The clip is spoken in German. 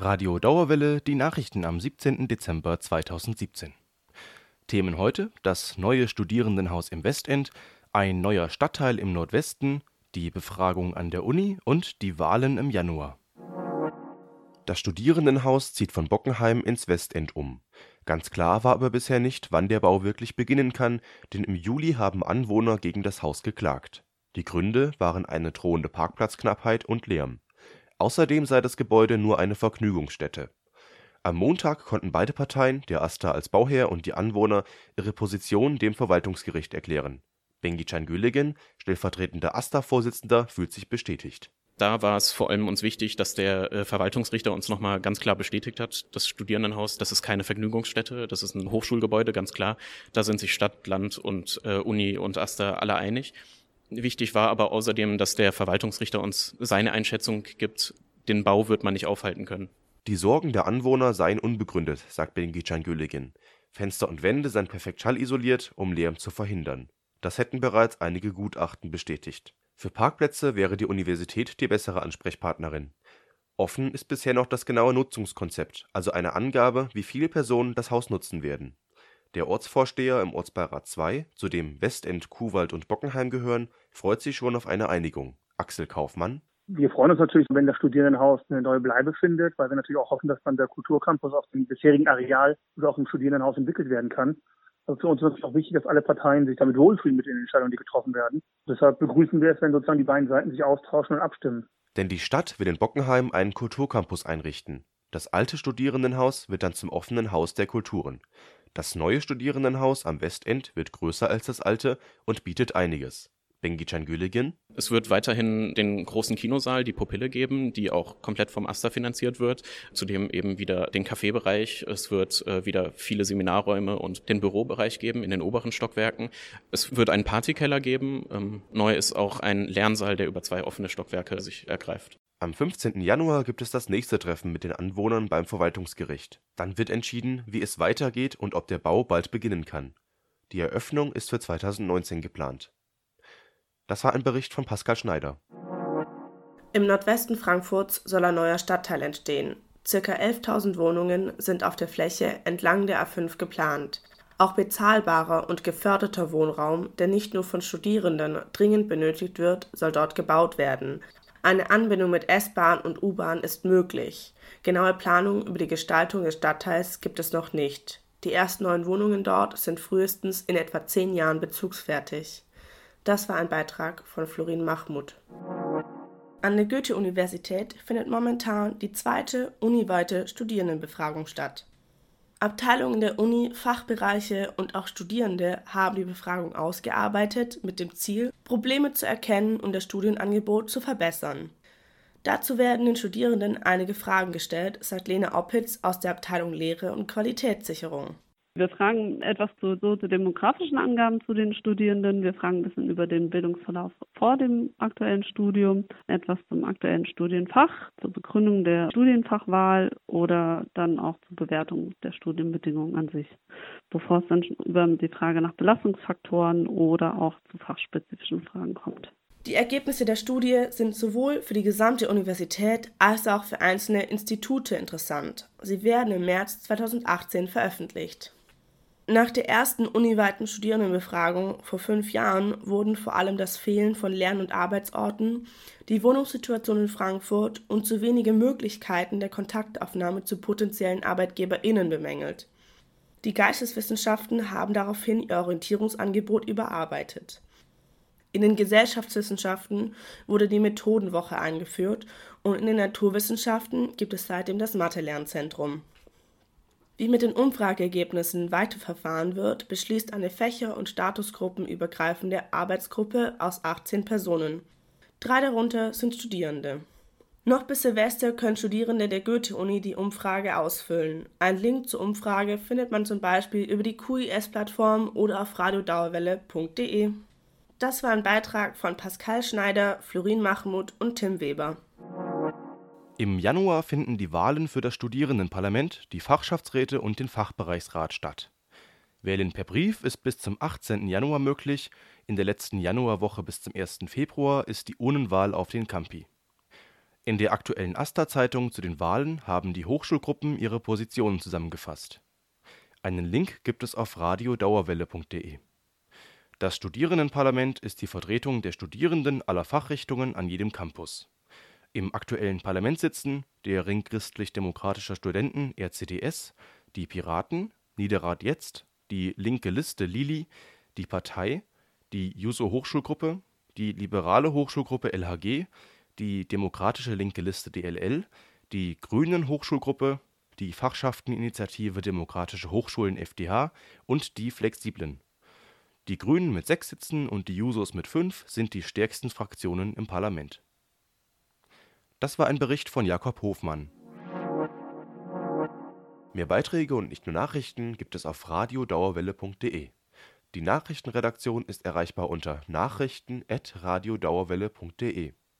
Radio Dauerwelle, die Nachrichten am 17. Dezember 2017. Themen heute: das neue Studierendenhaus im Westend, ein neuer Stadtteil im Nordwesten, die Befragung an der Uni und die Wahlen im Januar. Das Studierendenhaus zieht von Bockenheim ins Westend um. Ganz klar war aber bisher nicht, wann der Bau wirklich beginnen kann, denn im Juli haben Anwohner gegen das Haus geklagt. Die Gründe waren eine drohende Parkplatzknappheit und Lärm. Außerdem sei das Gebäude nur eine Vergnügungsstätte. Am Montag konnten beide Parteien, der AStA als Bauherr und die Anwohner, ihre Position dem Verwaltungsgericht erklären. Bengican Gülegen, stellvertretender AStA-Vorsitzender, fühlt sich bestätigt. Da war es vor allem uns wichtig, dass der äh, Verwaltungsrichter uns nochmal ganz klar bestätigt hat, das Studierendenhaus, das ist keine Vergnügungsstätte, das ist ein Hochschulgebäude, ganz klar. Da sind sich Stadt, Land und äh, Uni und AStA alle einig. Wichtig war aber außerdem, dass der Verwaltungsrichter uns seine Einschätzung gibt, den Bau wird man nicht aufhalten können. Die Sorgen der Anwohner seien unbegründet, sagt Bengican Güllegin. Fenster und Wände seien perfekt schallisoliert, um Lärm zu verhindern. Das hätten bereits einige Gutachten bestätigt. Für Parkplätze wäre die Universität die bessere Ansprechpartnerin. Offen ist bisher noch das genaue Nutzungskonzept, also eine Angabe, wie viele Personen das Haus nutzen werden. Der Ortsvorsteher im Ortsbeirat 2, zu dem Westend, Kuhwald und Bockenheim gehören, freut sich schon auf eine Einigung. Axel Kaufmann wir freuen uns natürlich, wenn das Studierendenhaus eine neue Bleibe findet, weil wir natürlich auch hoffen, dass dann der Kulturcampus auf dem bisherigen Areal oder auch im Studierendenhaus entwickelt werden kann. Also für uns ist es auch wichtig, dass alle Parteien sich damit wohlfühlen mit den Entscheidungen, die getroffen werden. Deshalb begrüßen wir es, wenn sozusagen die beiden Seiten sich austauschen und abstimmen. Denn die Stadt will in Bockenheim einen Kulturcampus einrichten. Das alte Studierendenhaus wird dann zum offenen Haus der Kulturen. Das neue Studierendenhaus am Westend wird größer als das alte und bietet einiges. Bengican Güllegin. Es wird weiterhin den großen Kinosaal, die Pupille geben, die auch komplett vom Asta finanziert wird. Zudem eben wieder den Kaffeebereich. Es wird äh, wieder viele Seminarräume und den Bürobereich geben in den oberen Stockwerken. Es wird einen Partykeller geben. Ähm, neu ist auch ein Lernsaal, der über zwei offene Stockwerke sich ergreift. Am 15. Januar gibt es das nächste Treffen mit den Anwohnern beim Verwaltungsgericht. Dann wird entschieden, wie es weitergeht und ob der Bau bald beginnen kann. Die Eröffnung ist für 2019 geplant. Das war ein Bericht von Pascal Schneider. Im Nordwesten Frankfurts soll ein neuer Stadtteil entstehen. Circa 11.000 Wohnungen sind auf der Fläche entlang der A5 geplant. Auch bezahlbarer und geförderter Wohnraum, der nicht nur von Studierenden dringend benötigt wird, soll dort gebaut werden. Eine Anbindung mit S-Bahn und U-Bahn ist möglich. Genaue Planung über die Gestaltung des Stadtteils gibt es noch nicht. Die ersten neuen Wohnungen dort sind frühestens in etwa zehn Jahren bezugsfertig. Das war ein Beitrag von Florin Mahmoud. An der Goethe-Universität findet momentan die zweite uniweite Studierendenbefragung statt. Abteilungen der Uni, Fachbereiche und auch Studierende haben die Befragung ausgearbeitet mit dem Ziel, Probleme zu erkennen und das Studienangebot zu verbessern. Dazu werden den Studierenden einige Fragen gestellt, sagt Lena Oppitz aus der Abteilung Lehre und Qualitätssicherung. Wir fragen etwas zu soziodemografischen Angaben zu den Studierenden. Wir fragen ein bisschen über den Bildungsverlauf vor dem aktuellen Studium, etwas zum aktuellen Studienfach, zur Begründung der Studienfachwahl oder dann auch zur Bewertung der Studienbedingungen an sich, bevor es dann über die Frage nach Belastungsfaktoren oder auch zu fachspezifischen Fragen kommt. Die Ergebnisse der Studie sind sowohl für die gesamte Universität als auch für einzelne Institute interessant. Sie werden im März 2018 veröffentlicht. Nach der ersten uniweiten Studierendenbefragung vor fünf Jahren wurden vor allem das Fehlen von Lern- und Arbeitsorten, die Wohnungssituation in Frankfurt und zu wenige Möglichkeiten der Kontaktaufnahme zu potenziellen ArbeitgeberInnen bemängelt. Die Geisteswissenschaften haben daraufhin ihr Orientierungsangebot überarbeitet. In den Gesellschaftswissenschaften wurde die Methodenwoche eingeführt und in den Naturwissenschaften gibt es seitdem das Mathe-Lernzentrum. Wie mit den Umfrageergebnissen weiterverfahren wird, beschließt eine fächer- und statusgruppenübergreifende Arbeitsgruppe aus 18 Personen. Drei darunter sind Studierende. Noch bis Silvester können Studierende der Goethe-Uni die Umfrage ausfüllen. Ein Link zur Umfrage findet man zum Beispiel über die QIS-Plattform oder auf radiodauerwelle.de. Das war ein Beitrag von Pascal Schneider, Florin Mahmoud und Tim Weber. Im Januar finden die Wahlen für das Studierendenparlament, die Fachschaftsräte und den Fachbereichsrat statt. Wählen per Brief ist bis zum 18. Januar möglich, in der letzten Januarwoche bis zum 1. Februar ist die Urnenwahl auf den Campi. In der aktuellen AStA-Zeitung zu den Wahlen haben die Hochschulgruppen ihre Positionen zusammengefasst. Einen Link gibt es auf radiodauerwelle.de. Das Studierendenparlament ist die Vertretung der Studierenden aller Fachrichtungen an jedem Campus. Im aktuellen Parlament sitzen der Ring Christlich-Demokratischer Studenten (RCDS), die Piraten, Niederrad Jetzt, die Linke Liste Lili, die Partei, die Juso Hochschulgruppe, die Liberale Hochschulgruppe LHG, die Demokratische Linke Liste DLL, die Grünen Hochschulgruppe, die Fachschafteninitiative Demokratische Hochschulen FDH und die Flexiblen. Die Grünen mit sechs Sitzen und die Jusos mit fünf sind die stärksten Fraktionen im Parlament. Das war ein Bericht von Jakob Hofmann. Mehr Beiträge und nicht nur Nachrichten gibt es auf radiodauerwelle.de. Die Nachrichtenredaktion ist erreichbar unter nachrichten@radiodauerwelle.de